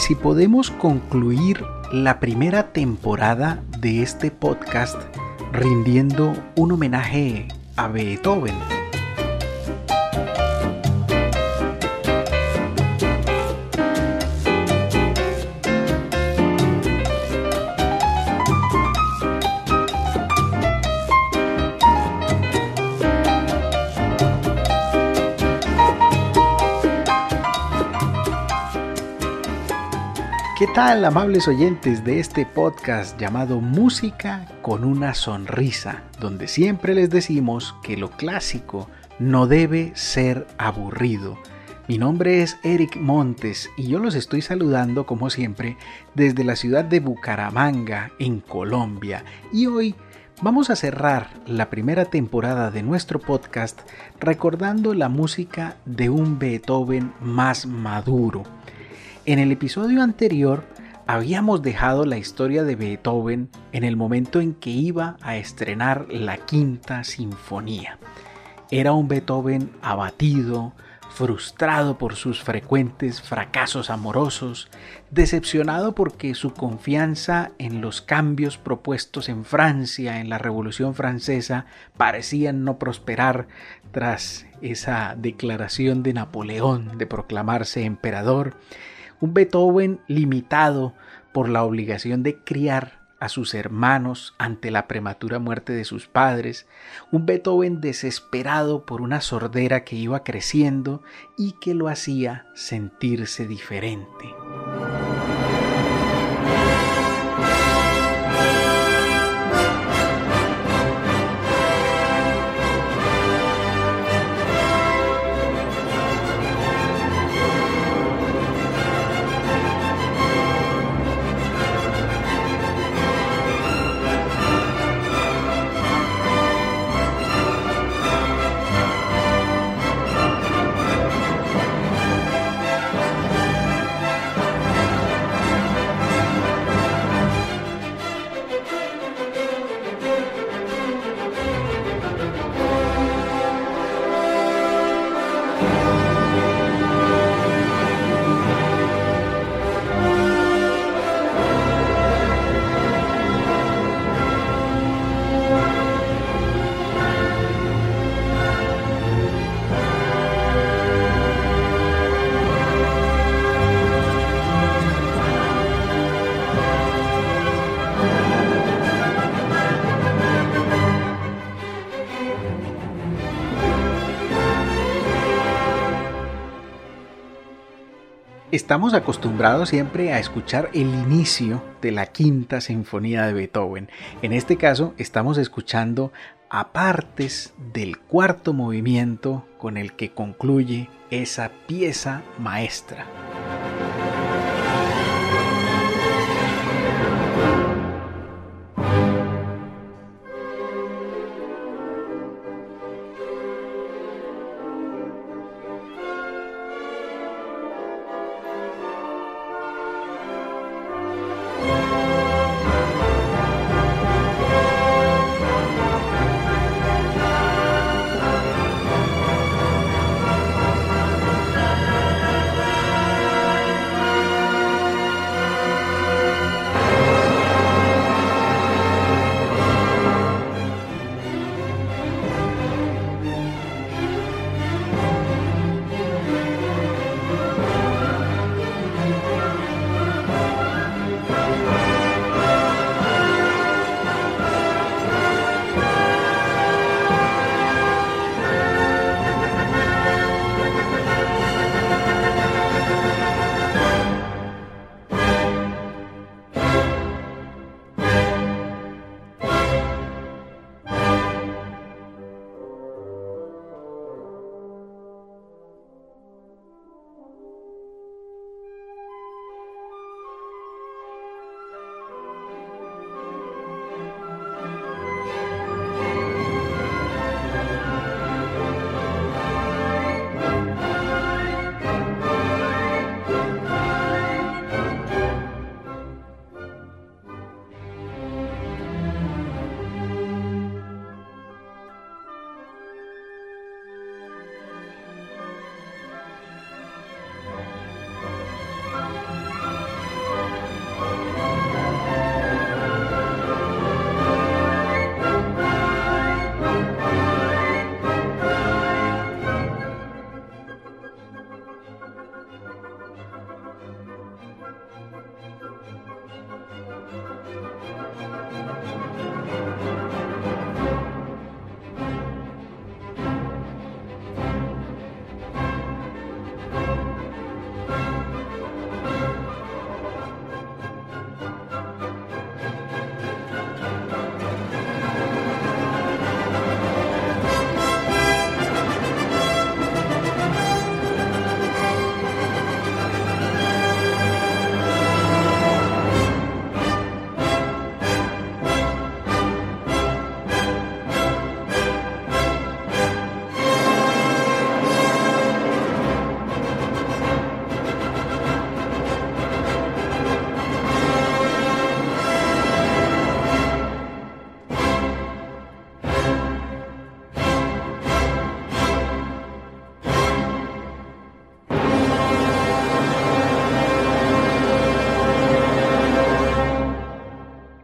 si podemos concluir la primera temporada de este podcast rindiendo un homenaje a Beethoven. Tal, amables oyentes de este podcast llamado Música con una sonrisa, donde siempre les decimos que lo clásico no debe ser aburrido? Mi nombre es Eric Montes y yo los estoy saludando como siempre desde la ciudad de Bucaramanga, en Colombia. Y hoy vamos a cerrar la primera temporada de nuestro podcast recordando la música de un Beethoven más maduro en el episodio anterior habíamos dejado la historia de Beethoven en el momento en que iba a estrenar la quinta sinfonía. Era un Beethoven abatido, frustrado por sus frecuentes fracasos amorosos, decepcionado porque su confianza en los cambios propuestos en Francia en la Revolución Francesa parecían no prosperar tras esa declaración de Napoleón de proclamarse emperador un Beethoven limitado por la obligación de criar a sus hermanos ante la prematura muerte de sus padres, un Beethoven desesperado por una sordera que iba creciendo y que lo hacía sentirse diferente. Estamos acostumbrados siempre a escuchar el inicio de la quinta sinfonía de Beethoven. En este caso estamos escuchando a partes del cuarto movimiento con el que concluye esa pieza maestra.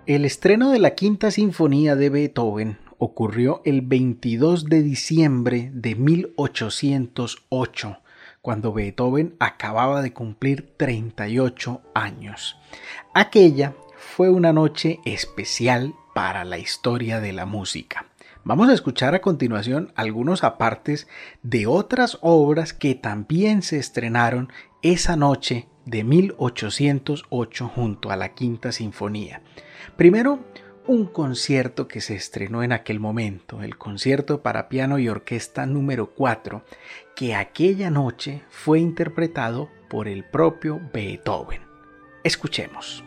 El estreno de la Quinta Sinfonía de Beethoven ocurrió el 22 de diciembre de 1808, cuando Beethoven acababa de cumplir 38 años. Aquella fue una noche especial para la historia de la música. Vamos a escuchar a continuación algunos apartes de otras obras que también se estrenaron esa noche de 1808 junto a la Quinta Sinfonía. Primero, un concierto que se estrenó en aquel momento, el concierto para piano y orquesta número 4, que aquella noche fue interpretado por el propio Beethoven. Escuchemos.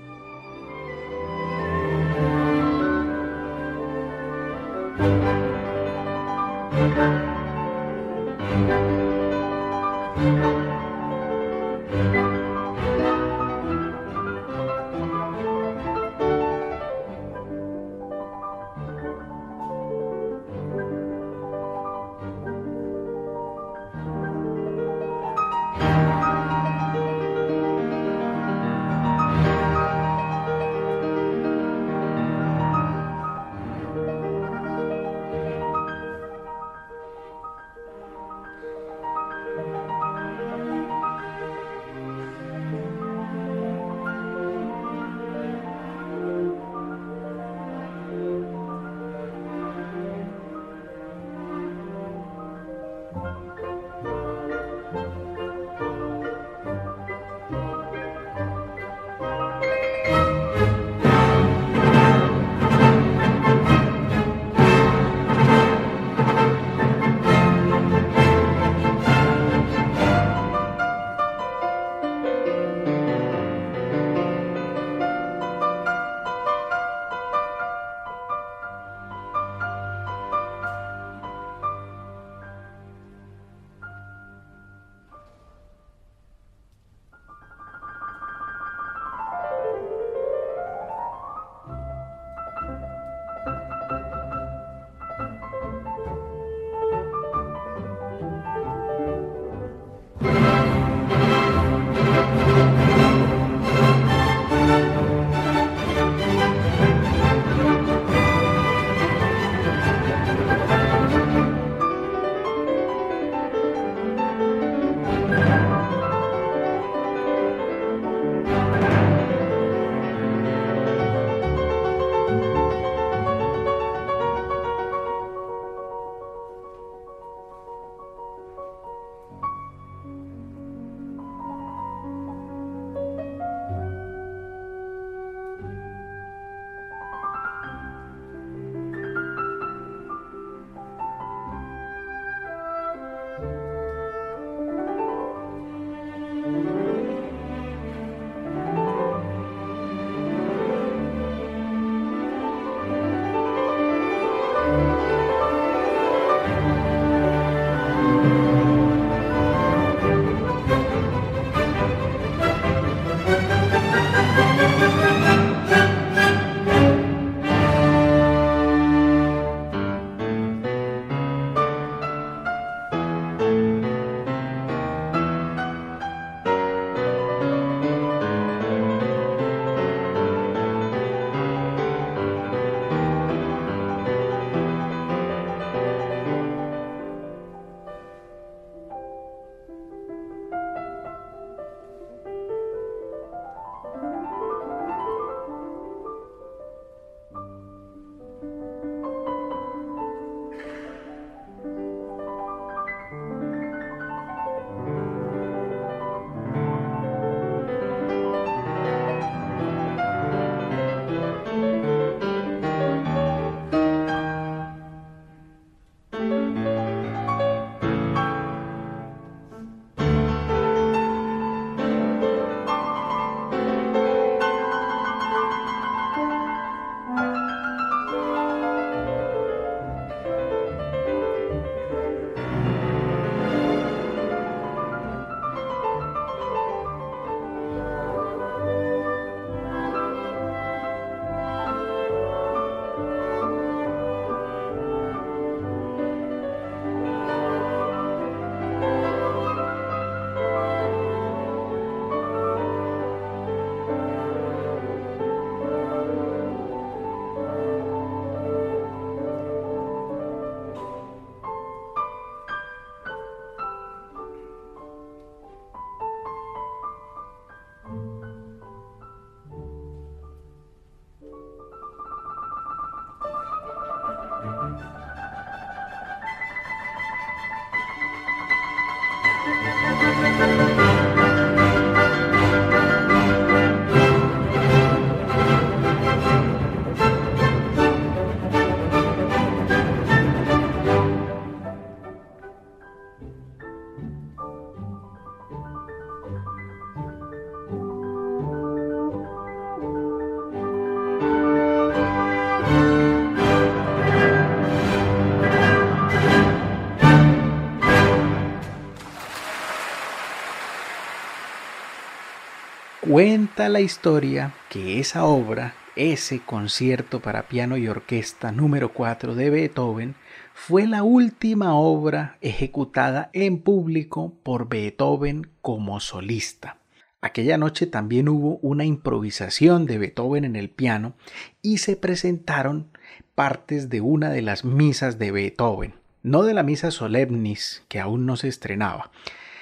Cuenta la historia que esa obra, ese concierto para piano y orquesta número 4 de Beethoven, fue la última obra ejecutada en público por Beethoven como solista. Aquella noche también hubo una improvisación de Beethoven en el piano y se presentaron partes de una de las misas de Beethoven, no de la misa solemnis que aún no se estrenaba,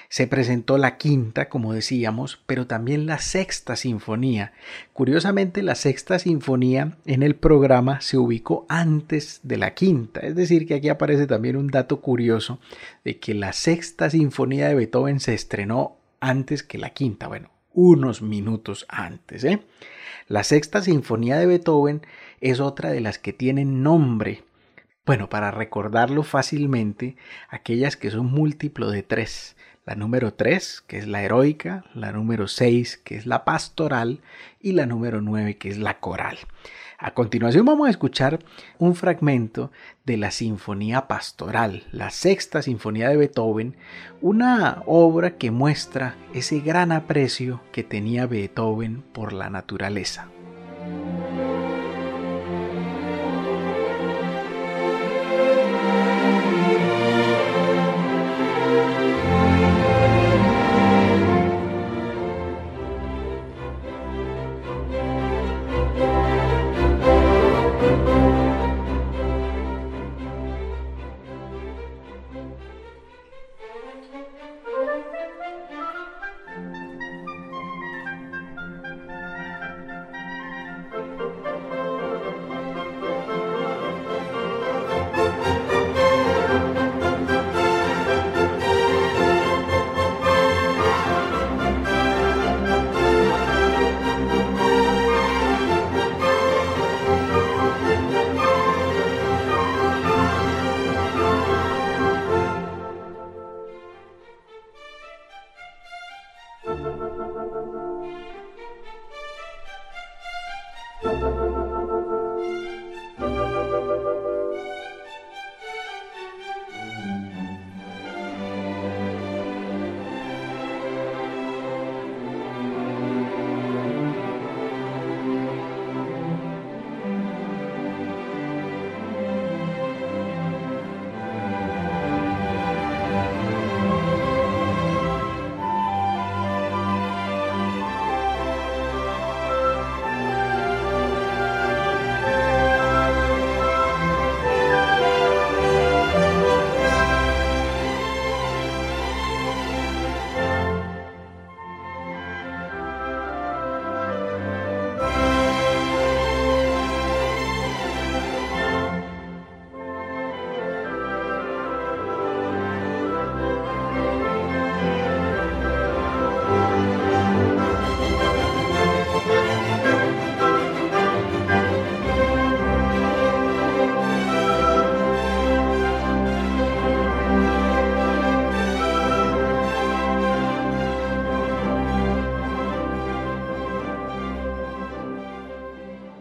se presentó la quinta, como decíamos, pero también la sexta sinfonía. Curiosamente, la sexta sinfonía en el programa se ubicó antes de la quinta, es decir, que aquí aparece también un dato curioso de que la sexta sinfonía de Beethoven se estrenó antes que la quinta, bueno, unos minutos antes. ¿eh? La sexta sinfonía de Beethoven es otra de las que tienen nombre. Bueno, para recordarlo fácilmente, aquellas que son múltiplo de tres la número 3, que es la heroica, la número 6, que es la pastoral, y la número 9, que es la coral. A continuación vamos a escuchar un fragmento de la Sinfonía Pastoral, la sexta Sinfonía de Beethoven, una obra que muestra ese gran aprecio que tenía Beethoven por la naturaleza.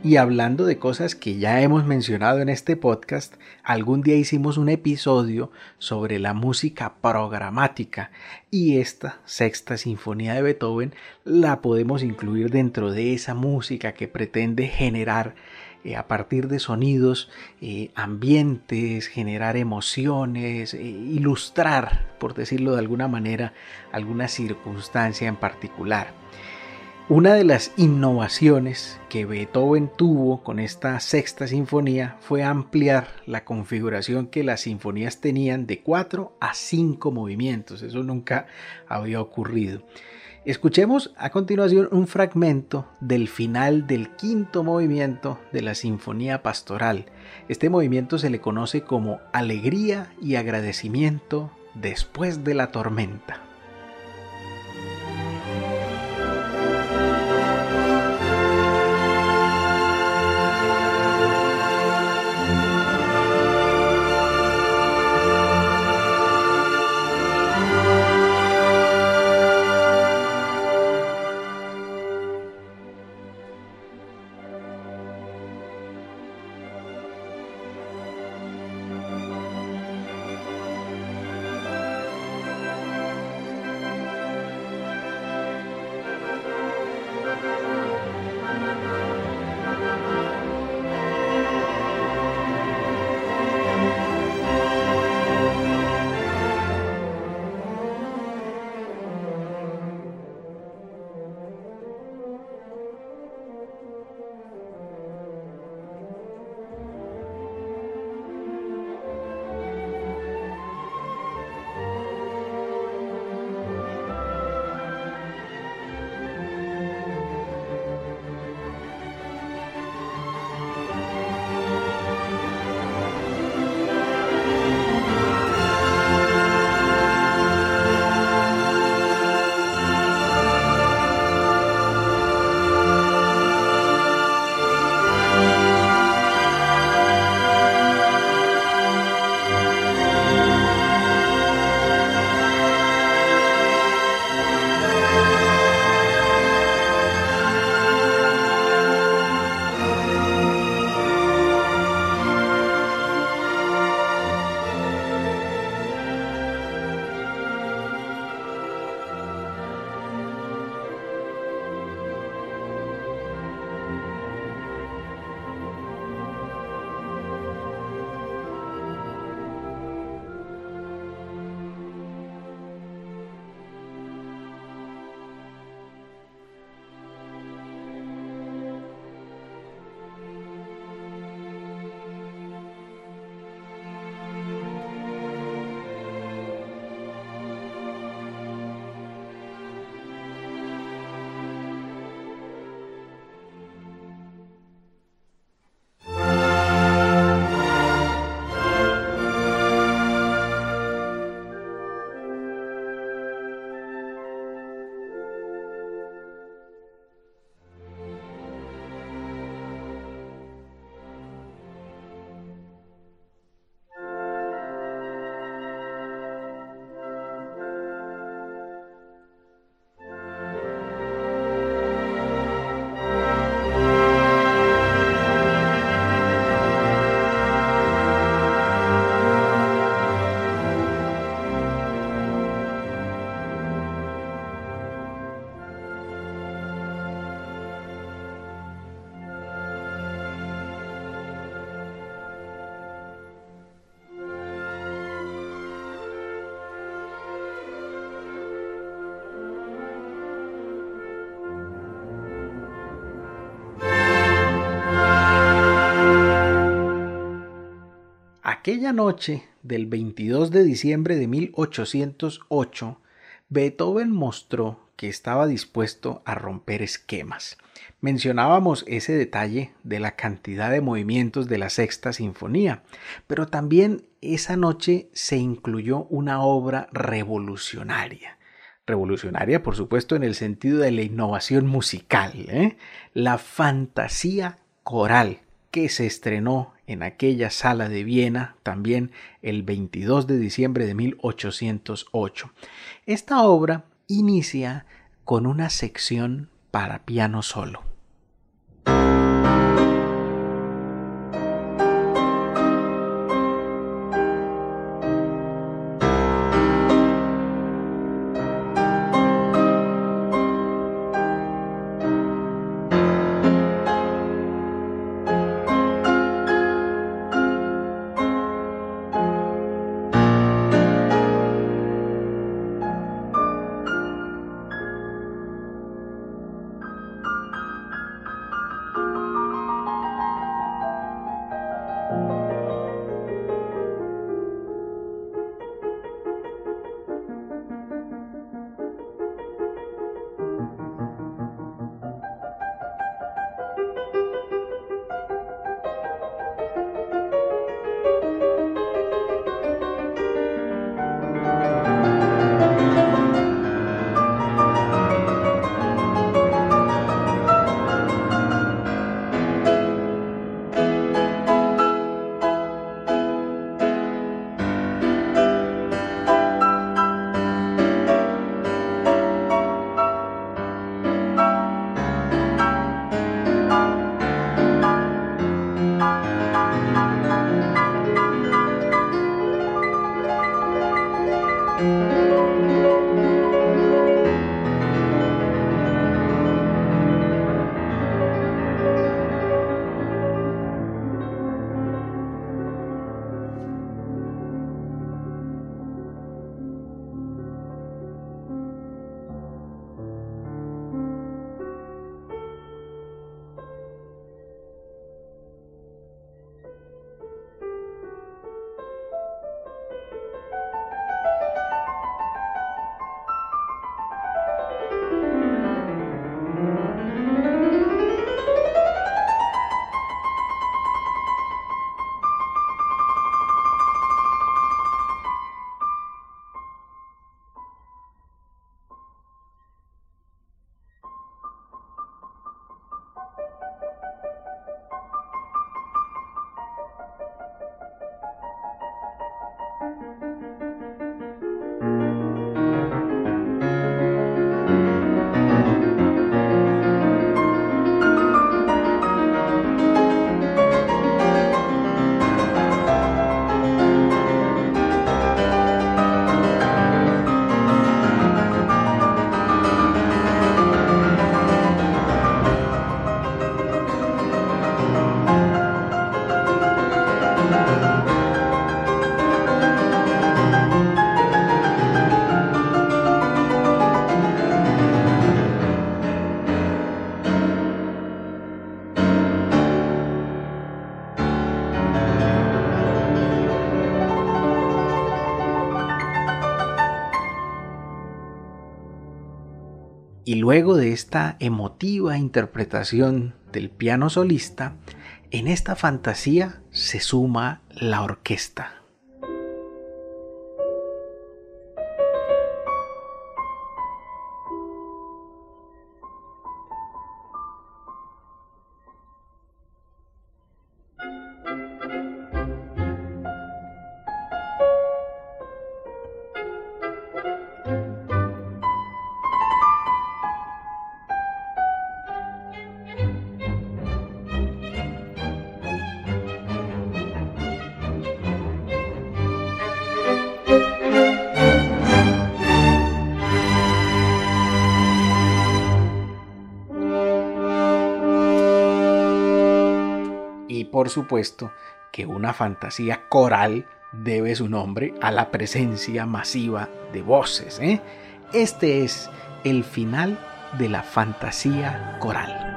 Y hablando de cosas que ya hemos mencionado en este podcast, algún día hicimos un episodio sobre la música programática y esta sexta sinfonía de Beethoven la podemos incluir dentro de esa música que pretende generar eh, a partir de sonidos, eh, ambientes, generar emociones, eh, ilustrar, por decirlo de alguna manera, alguna circunstancia en particular. Una de las innovaciones que Beethoven tuvo con esta sexta sinfonía fue ampliar la configuración que las sinfonías tenían de 4 a 5 movimientos. Eso nunca había ocurrido. Escuchemos a continuación un fragmento del final del quinto movimiento de la Sinfonía Pastoral. Este movimiento se le conoce como Alegría y agradecimiento después de la tormenta. Aquella noche del 22 de diciembre de 1808, Beethoven mostró que estaba dispuesto a romper esquemas. Mencionábamos ese detalle de la cantidad de movimientos de la sexta sinfonía, pero también esa noche se incluyó una obra revolucionaria. Revolucionaria, por supuesto, en el sentido de la innovación musical, ¿eh? la fantasía coral que se estrenó en aquella sala de Viena también el 22 de diciembre de 1808. Esta obra inicia con una sección para piano solo. Luego de esta emotiva interpretación del piano solista, en esta fantasía se suma la orquesta. Supuesto que una fantasía coral debe su nombre a la presencia masiva de voces. ¿eh? Este es el final de la fantasía coral.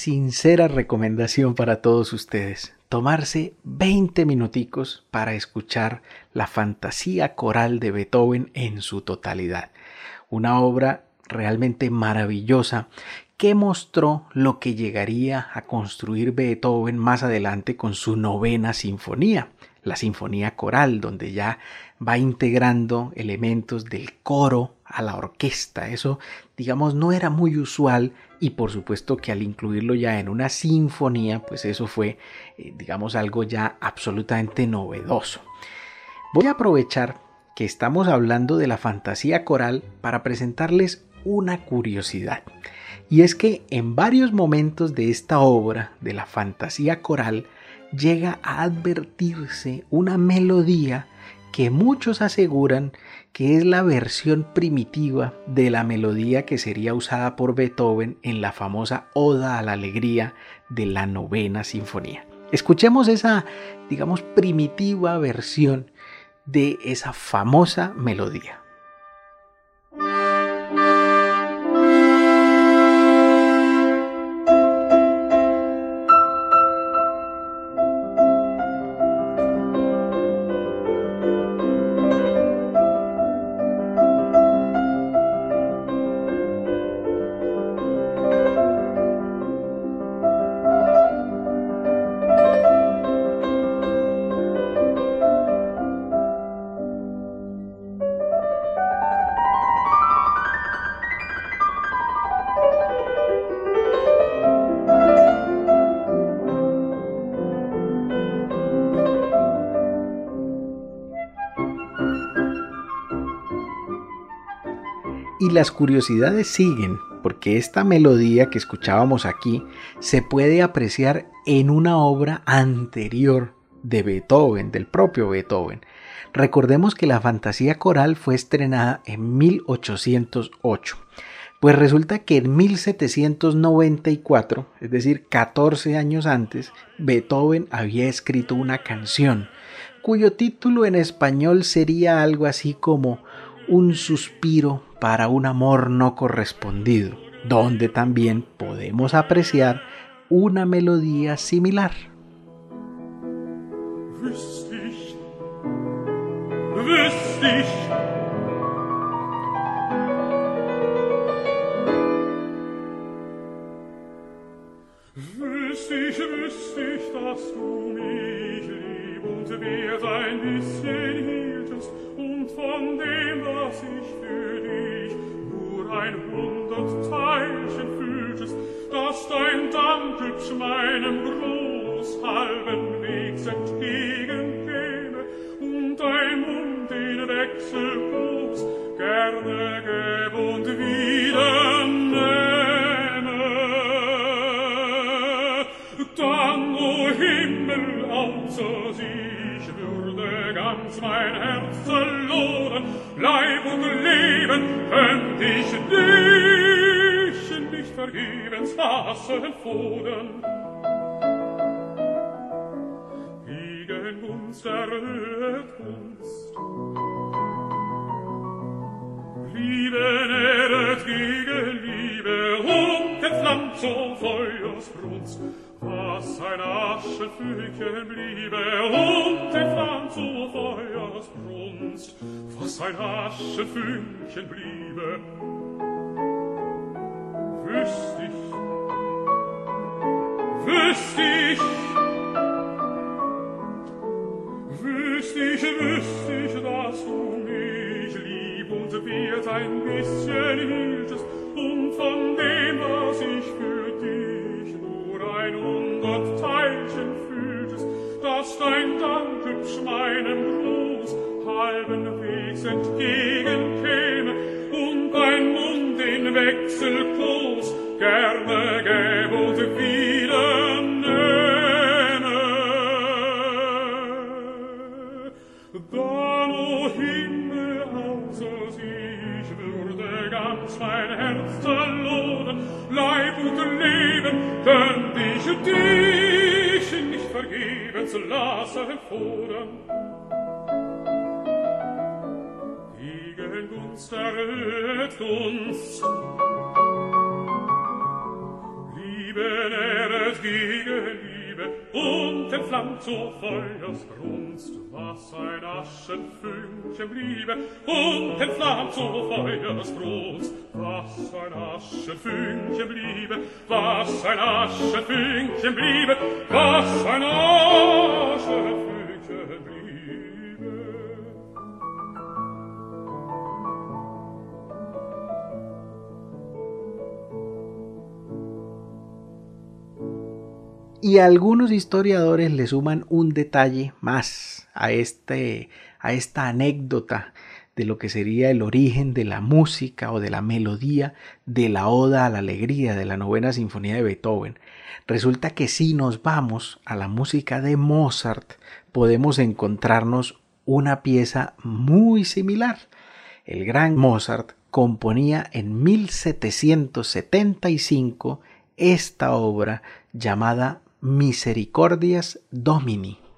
Sincera recomendación para todos ustedes. Tomarse 20 minuticos para escuchar la fantasía coral de Beethoven en su totalidad. Una obra realmente maravillosa que mostró lo que llegaría a construir Beethoven más adelante con su novena sinfonía, la sinfonía coral, donde ya va integrando elementos del coro a la orquesta. Eso, digamos, no era muy usual y por supuesto que al incluirlo ya en una sinfonía, pues eso fue, eh, digamos, algo ya absolutamente novedoso. Voy a aprovechar que estamos hablando de la fantasía coral para presentarles una curiosidad. Y es que en varios momentos de esta obra, de la fantasía coral, llega a advertirse una melodía que muchos aseguran que es la versión primitiva de la melodía que sería usada por Beethoven en la famosa Oda a la Alegría de la novena sinfonía. Escuchemos esa, digamos, primitiva versión de esa famosa melodía. Las curiosidades siguen, porque esta melodía que escuchábamos aquí se puede apreciar en una obra anterior de Beethoven, del propio Beethoven. Recordemos que la fantasía coral fue estrenada en 1808. Pues resulta que en 1794, es decir, 14 años antes, Beethoven había escrito una canción, cuyo título en español sería algo así como Un suspiro para un amor no correspondido, donde también podemos apreciar una melodía similar. ein hundert Zeichen fühltest, dass dein Dank hübsch meinem Gruß halben Wegs entgegen. könnt ich dich nicht vergebens hassen fordern. Gegen uns erhöht uns, Liebe nähret gegen Liebe und entflammt so Feuersbrunst, was ein Aschenfügchen bliebe und den Fang zu Feuersbrunst, was ein Aschenfünkchen bliebe, wüsst ich, wüsst ich, wüsst ich, wüsst ich, dass du mich lieb und wird ein bisschen hieltest und um von dem, was ich fühle, dein ungott Teilchen fühltest, dass dein Dank hübsch meinem Gruß halben Wegs entgegenkäme und dein Mund in Wechselkuss gerne gäb und wieder nähme. Dann, o oh Himmel, außer sich würde ganz mein Herz verloren, Leib und Leben dann dich und dich nicht vergeben zu lassen hervoren. Gegen Gunst erhöht Gunst, Liebe nähret gegen und entflammt zur Feuersbrunst, was ein Aschenfünkchen bliebe, und entflammt zur Feuersbrunst, was ein Aschenfünkchen bliebe, was ein Aschenfünkchen bliebe, was ein Aschenfünkchen bliebe. Y algunos historiadores le suman un detalle más a, este, a esta anécdota de lo que sería el origen de la música o de la melodía de la Oda a la Alegría de la novena sinfonía de Beethoven. Resulta que si nos vamos a la música de Mozart, podemos encontrarnos una pieza muy similar. El gran Mozart componía en 1775 esta obra llamada Misericordias Domini.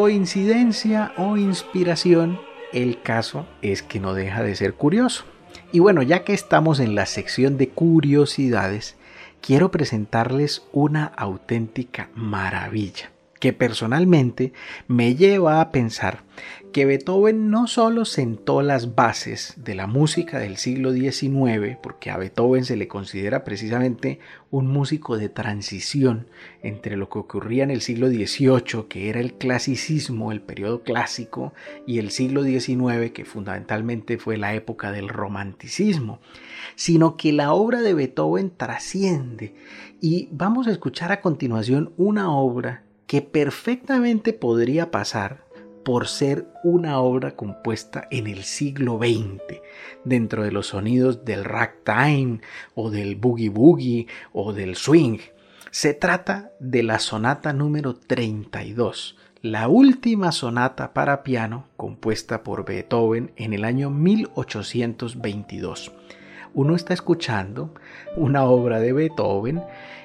Coincidencia o inspiración, el caso es que no deja de ser curioso. Y bueno, ya que estamos en la sección de curiosidades, quiero presentarles una auténtica maravilla que personalmente me lleva a pensar que Beethoven no solo sentó las bases de la música del siglo XIX, porque a Beethoven se le considera precisamente un músico de transición entre lo que ocurría en el siglo XVIII, que era el clasicismo, el periodo clásico, y el siglo XIX, que fundamentalmente fue la época del romanticismo, sino que la obra de Beethoven trasciende. Y vamos a escuchar a continuación una obra que perfectamente podría pasar por ser una obra compuesta en el siglo XX, dentro de los sonidos del ragtime o del boogie boogie o del swing. Se trata de la sonata número 32, la última sonata para piano compuesta por Beethoven en el año 1822. Uno está escuchando una obra de Beethoven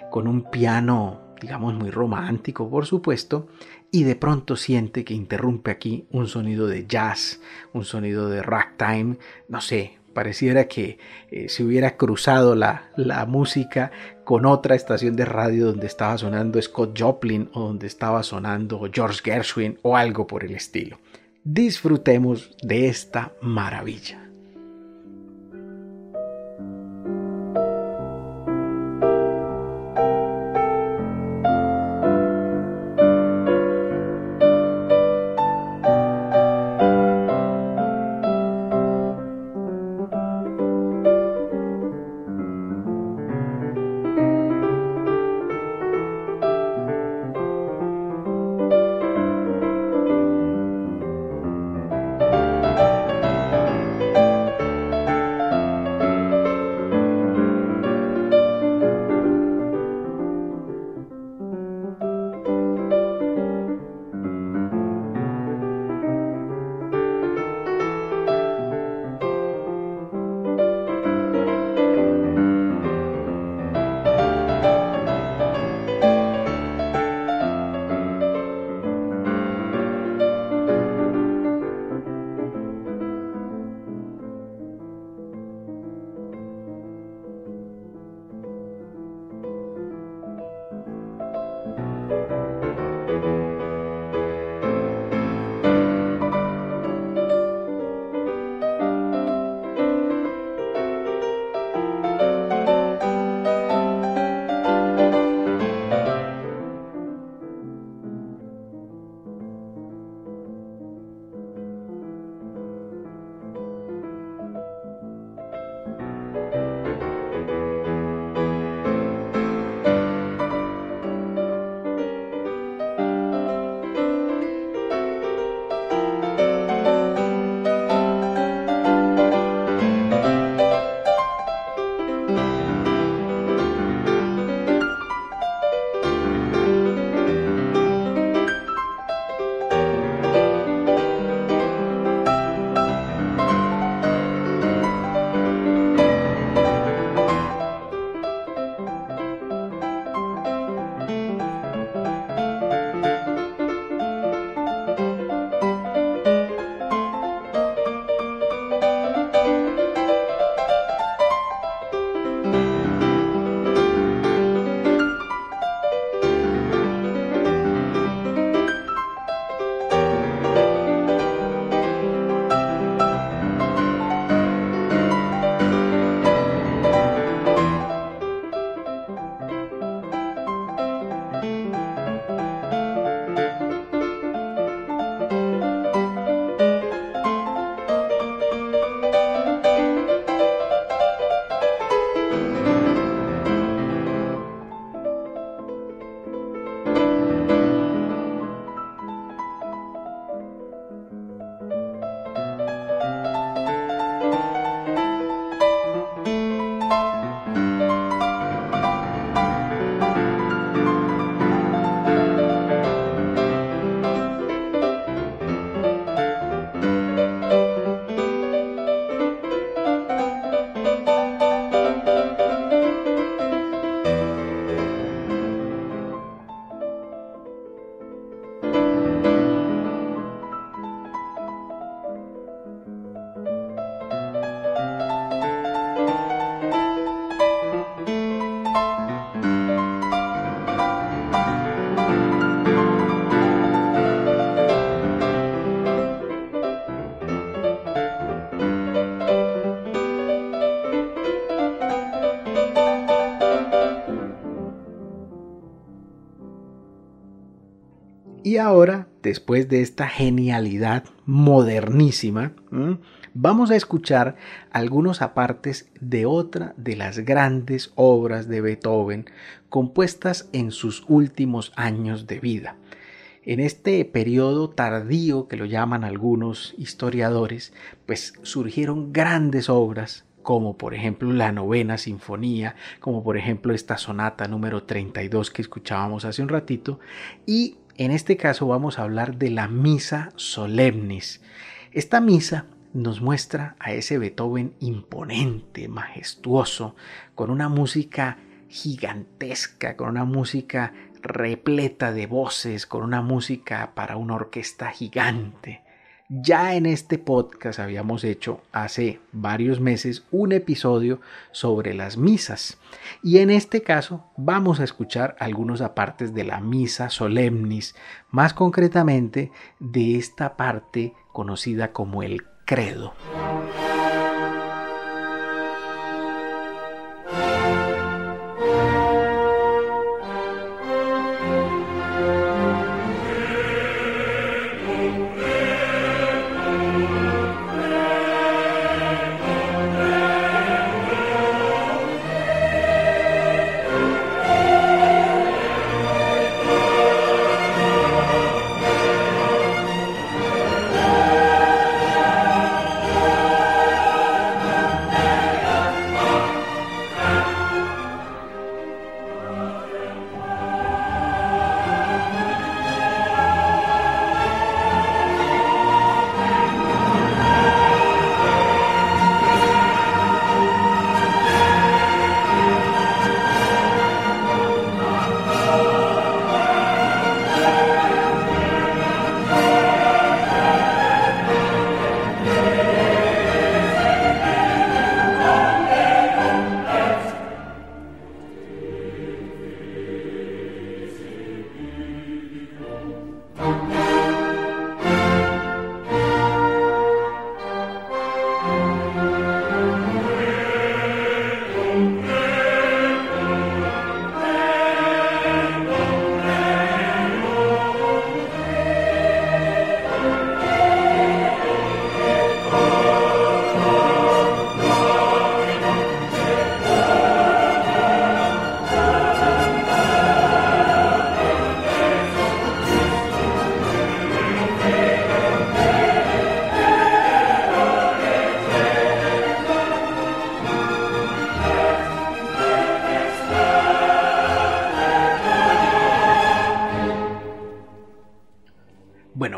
con un piano digamos muy romántico por supuesto, y de pronto siente que interrumpe aquí un sonido de jazz, un sonido de ragtime, no sé, pareciera que eh, se hubiera cruzado la, la música con otra estación de radio donde estaba sonando Scott Joplin o donde estaba sonando George Gershwin o algo por el estilo. Disfrutemos de esta maravilla. Y ahora, después de esta genialidad modernísima, vamos a escuchar algunos apartes de otra de las grandes obras de Beethoven compuestas en sus últimos años de vida. En este periodo tardío que lo llaman algunos historiadores, pues surgieron grandes obras como por ejemplo la novena sinfonía, como por ejemplo esta sonata número 32 que escuchábamos hace un ratito, y en este caso vamos a hablar de la Misa Solemnis. Esta misa nos muestra a ese Beethoven imponente, majestuoso, con una música gigantesca, con una música repleta de voces, con una música para una orquesta gigante. Ya en este podcast habíamos hecho hace varios meses un episodio sobre las misas y en este caso vamos a escuchar algunos apartes de la misa solemnis, más concretamente de esta parte conocida como el credo.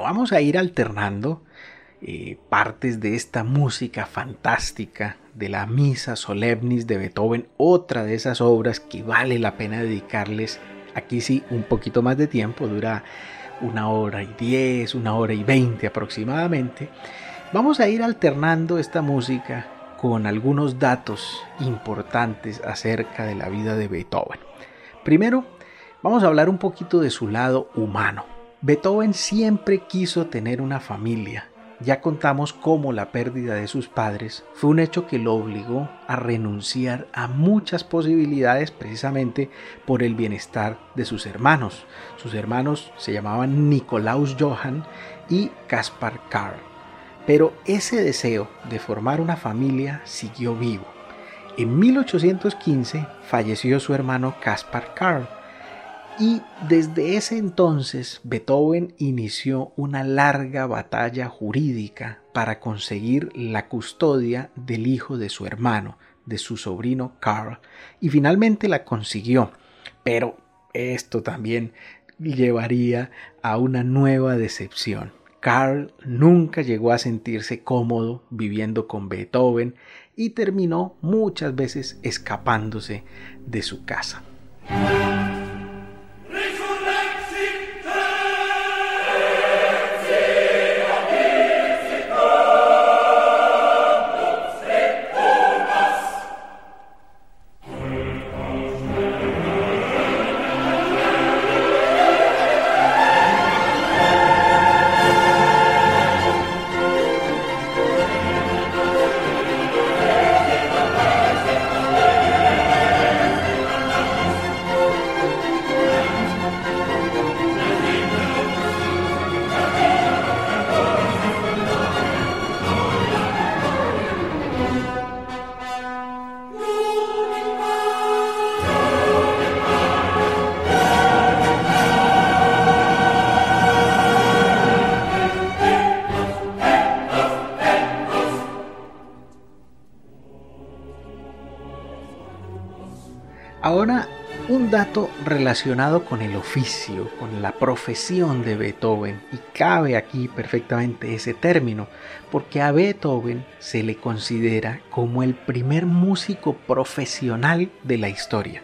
Vamos a ir alternando eh, partes de esta música fantástica de la Misa Solemnis de Beethoven, otra de esas obras que vale la pena dedicarles aquí sí un poquito más de tiempo, dura una hora y diez, una hora y veinte aproximadamente. Vamos a ir alternando esta música con algunos datos importantes acerca de la vida de Beethoven. Primero, vamos a hablar un poquito de su lado humano. Beethoven siempre quiso tener una familia. Ya contamos cómo la pérdida de sus padres fue un hecho que lo obligó a renunciar a muchas posibilidades precisamente por el bienestar de sus hermanos. Sus hermanos se llamaban Nikolaus Johann y Caspar Karl. Pero ese deseo de formar una familia siguió vivo. En 1815 falleció su hermano Caspar Karl y desde ese entonces Beethoven inició una larga batalla jurídica para conseguir la custodia del hijo de su hermano, de su sobrino Carl, y finalmente la consiguió. Pero esto también llevaría a una nueva decepción. Carl nunca llegó a sentirse cómodo viviendo con Beethoven y terminó muchas veces escapándose de su casa. Relacionado con el oficio, con la profesión de Beethoven, y cabe aquí perfectamente ese término, porque a Beethoven se le considera como el primer músico profesional de la historia.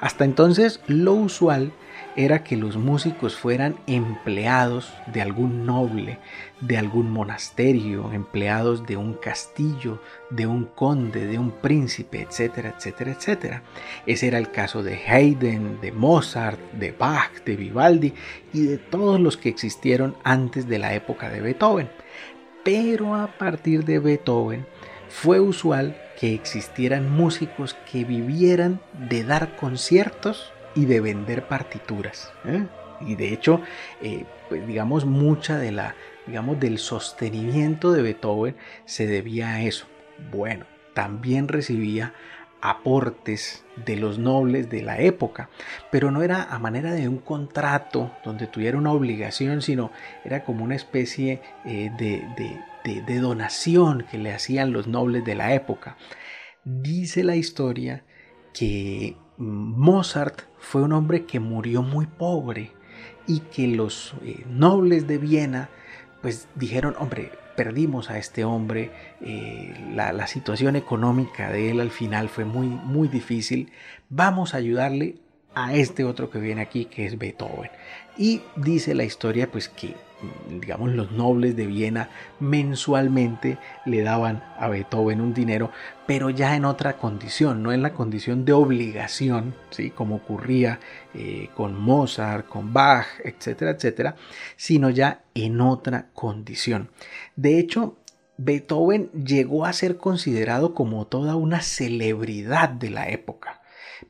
Hasta entonces, lo usual era que los músicos fueran empleados de algún noble, de algún monasterio, empleados de un castillo, de un conde, de un príncipe, etcétera, etcétera, etcétera. Ese era el caso de Haydn, de Mozart, de Bach, de Vivaldi y de todos los que existieron antes de la época de Beethoven. Pero a partir de Beethoven fue usual que existieran músicos que vivieran de dar conciertos y de vender partituras. ¿eh? Y de hecho, eh, pues digamos, mucha de la, digamos, del sostenimiento de Beethoven se debía a eso. Bueno, también recibía aportes de los nobles de la época, pero no era a manera de un contrato donde tuviera una obligación, sino era como una especie eh, de, de, de donación que le hacían los nobles de la época. Dice la historia que Mozart fue un hombre que murió muy pobre y que los eh, nobles de Viena pues dijeron, hombre, perdimos a este hombre, eh, la, la, situación económica de él al final fue muy, muy difícil, vamos a ayudarle a este otro que viene aquí que es Beethoven. Y dice la historia pues que digamos los nobles de Viena mensualmente le daban a Beethoven un dinero, pero ya en otra condición, no en la condición de obligación, ¿sí? como ocurría eh, con Mozart, con Bach, etcétera, etcétera, sino ya en otra condición. De hecho, Beethoven llegó a ser considerado como toda una celebridad de la época.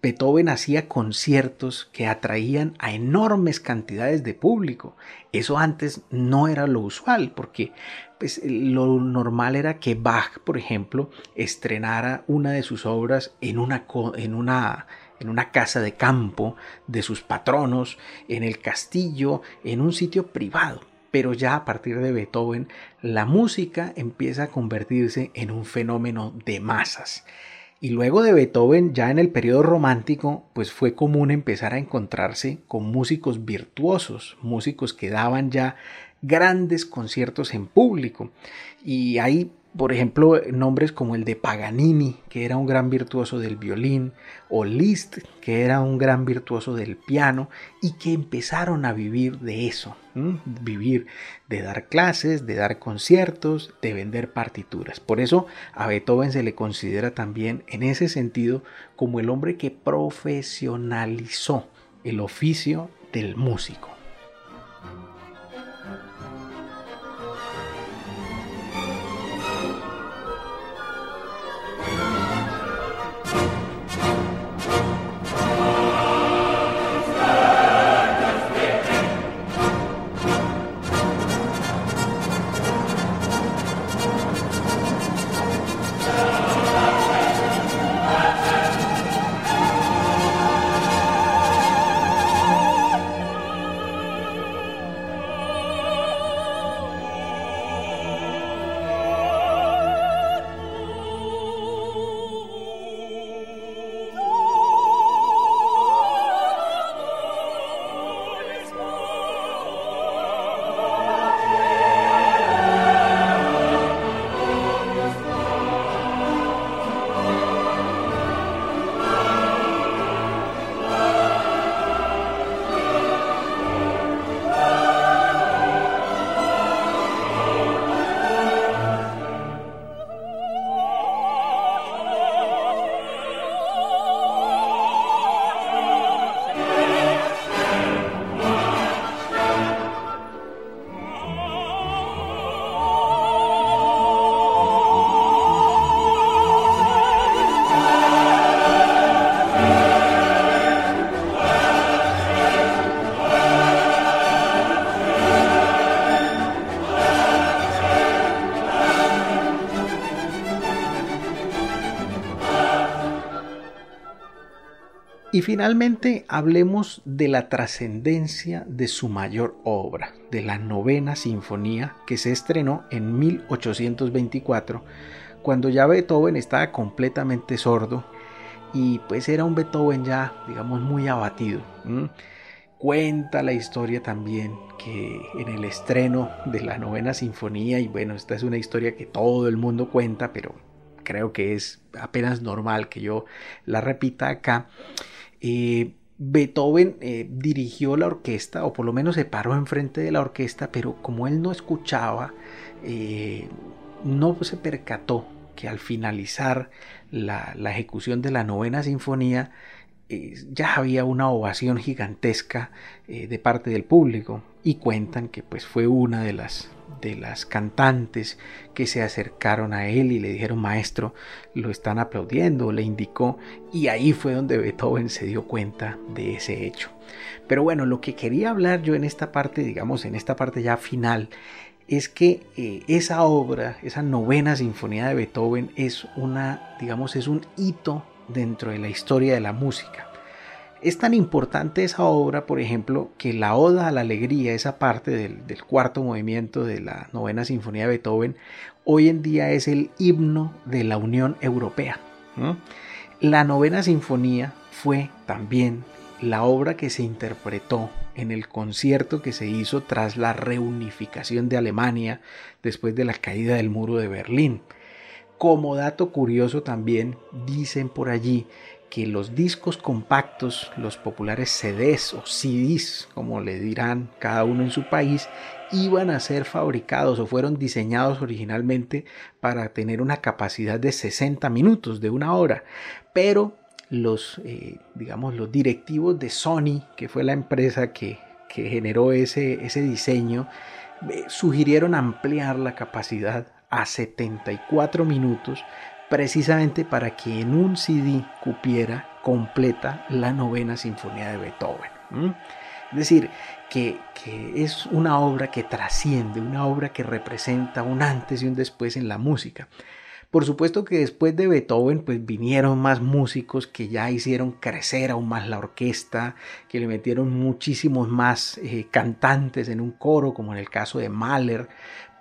Beethoven hacía conciertos que atraían a enormes cantidades de público. Eso antes no era lo usual, porque pues, lo normal era que Bach, por ejemplo, estrenara una de sus obras en una, en una, en una casa de campo de sus patronos, en el castillo, en un sitio privado. Pero ya a partir de Beethoven, la música empieza a convertirse en un fenómeno de masas. Y luego de Beethoven, ya en el periodo romántico, pues fue común empezar a encontrarse con músicos virtuosos, músicos que daban ya grandes conciertos en público. Y hay por ejemplo, nombres como el de Paganini, que era un gran virtuoso del violín, o Liszt, que era un gran virtuoso del piano, y que empezaron a vivir de eso, vivir de dar clases, de dar conciertos, de vender partituras. Por eso a Beethoven se le considera también en ese sentido como el hombre que profesionalizó el oficio del músico. Y finalmente hablemos de la trascendencia de su mayor obra, de la novena sinfonía que se estrenó en 1824, cuando ya Beethoven estaba completamente sordo y pues era un Beethoven ya, digamos, muy abatido. Cuenta la historia también que en el estreno de la novena sinfonía, y bueno, esta es una historia que todo el mundo cuenta, pero creo que es apenas normal que yo la repita acá, eh, Beethoven eh, dirigió la orquesta, o por lo menos se paró enfrente de la orquesta, pero como él no escuchaba, eh, no se percató que al finalizar la, ejecución de la novena sinfonía, ya había una ovación gigantesca de parte del público y cuentan que pues fue una de las de las cantantes que se acercaron a él y le dijeron maestro lo están aplaudiendo le indicó y ahí fue donde Beethoven se dio cuenta de ese hecho. Pero bueno lo que quería hablar yo en esta parte digamos en esta parte ya final es que eh, esa obra esa novena sinfonía de Beethoven es una digamos es un hito dentro de la historia de la música es tan importante esa obra, por ejemplo, que la Oda a la Alegría, esa parte del, cuarto movimiento de la novena sinfonía de Beethoven, hoy en día es el himno de la Unión Europea. La novena sinfonía fue también la obra que se interpretó en el concierto que se hizo tras la reunificación de Alemania después de la caída del muro de Berlín. Como dato curioso también dicen por allí que los discos compactos, los populares CDs o CDs, como le dirán cada uno en su país, iban a ser fabricados o fueron diseñados originalmente para tener una capacidad de 60 minutos, de una hora, pero los, eh, digamos, los directivos de Sony, que fue la empresa que, generó ese, ese diseño, eh, sugirieron ampliar la capacidad a 74 minutos precisamente para que en un CD cupiera completa la novena sinfonía de Beethoven. Es decir, que, es una obra que trasciende, una obra que representa un antes y un después en la música. Por supuesto que después de Beethoven pues vinieron más músicos que ya hicieron crecer aún más la orquesta, que le metieron muchísimos más eh, cantantes en un coro, como en el caso de Mahler,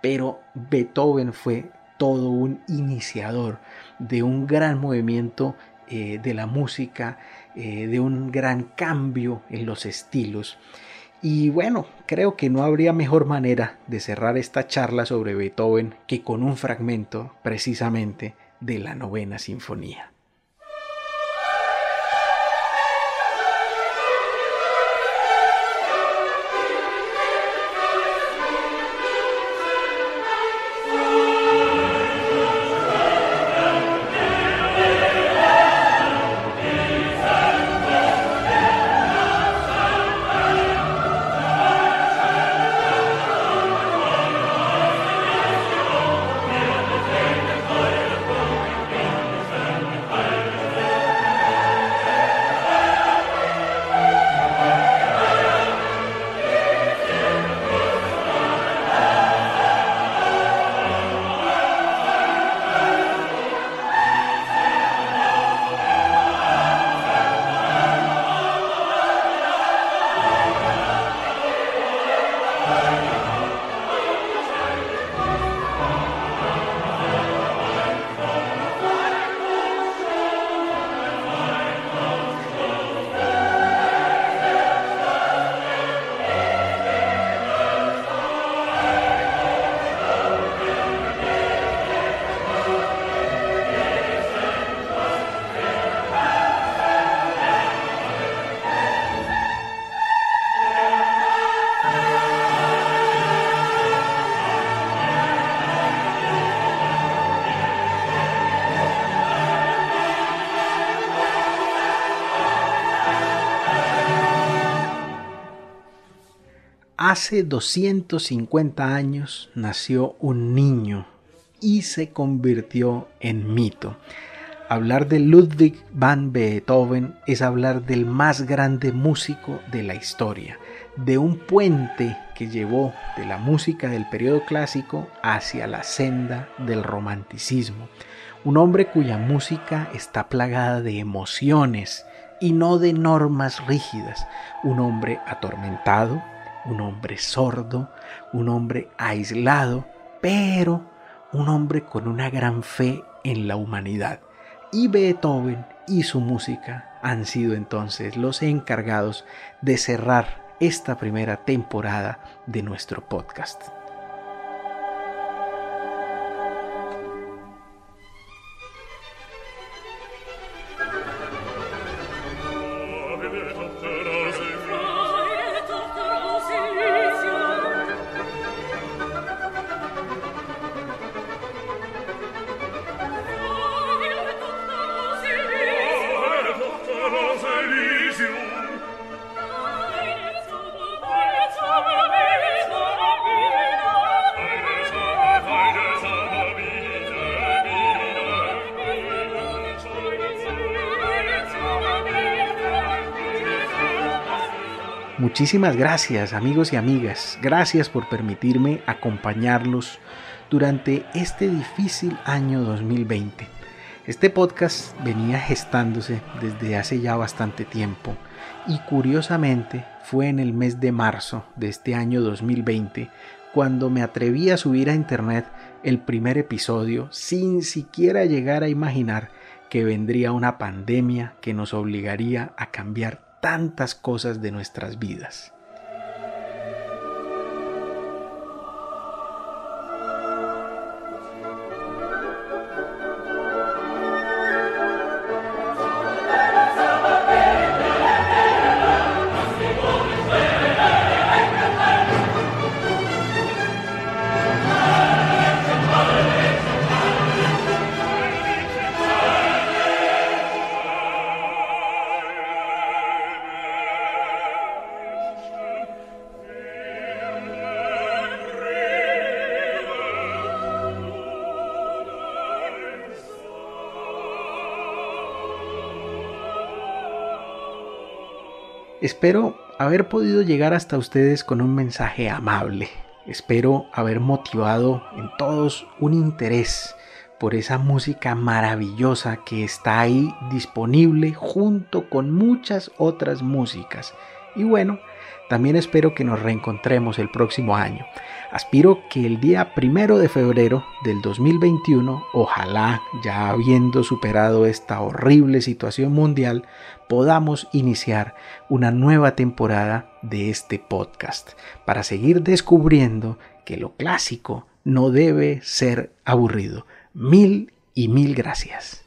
pero Beethoven fue todo un iniciador de un gran movimiento eh, de la música, eh, de un gran cambio en los estilos. Y bueno, creo que no habría mejor manera de cerrar esta charla sobre Beethoven que con un fragmento precisamente de la novena sinfonía. Hace 250 años nació un niño y se convirtió en mito. Hablar de Ludwig van Beethoven es hablar del más grande músico de la historia, de un puente que llevó de la música del periodo clásico hacia la senda del romanticismo. Un hombre cuya música está plagada de emociones y no de normas rígidas. Un hombre atormentado, un hombre sordo, un hombre aislado, pero un hombre con una gran fe en la humanidad, y Beethoven y su música han sido entonces los encargados de cerrar esta primera temporada de nuestro podcast. Muchísimas gracias amigos y amigas, gracias por permitirme acompañarlos durante este difícil año 2020. Este podcast venía gestándose desde hace ya bastante tiempo y curiosamente fue en el mes de marzo de este año 2020 cuando me atreví a subir a internet el primer episodio sin siquiera llegar a imaginar que vendría una pandemia que nos obligaría a cambiar tantas cosas de nuestras vidas. Haber podido llegar hasta ustedes con un mensaje amable. Espero haber motivado en todos un interés por esa música maravillosa que está ahí disponible junto con muchas otras músicas. Y bueno, también espero que nos reencontremos el próximo año. Aspiro que el día primero de febrero del 2021, ojalá ya habiendo superado esta horrible situación mundial, podamos iniciar una nueva temporada de este podcast para seguir descubriendo que lo clásico no debe ser aburrido. Mil y mil gracias.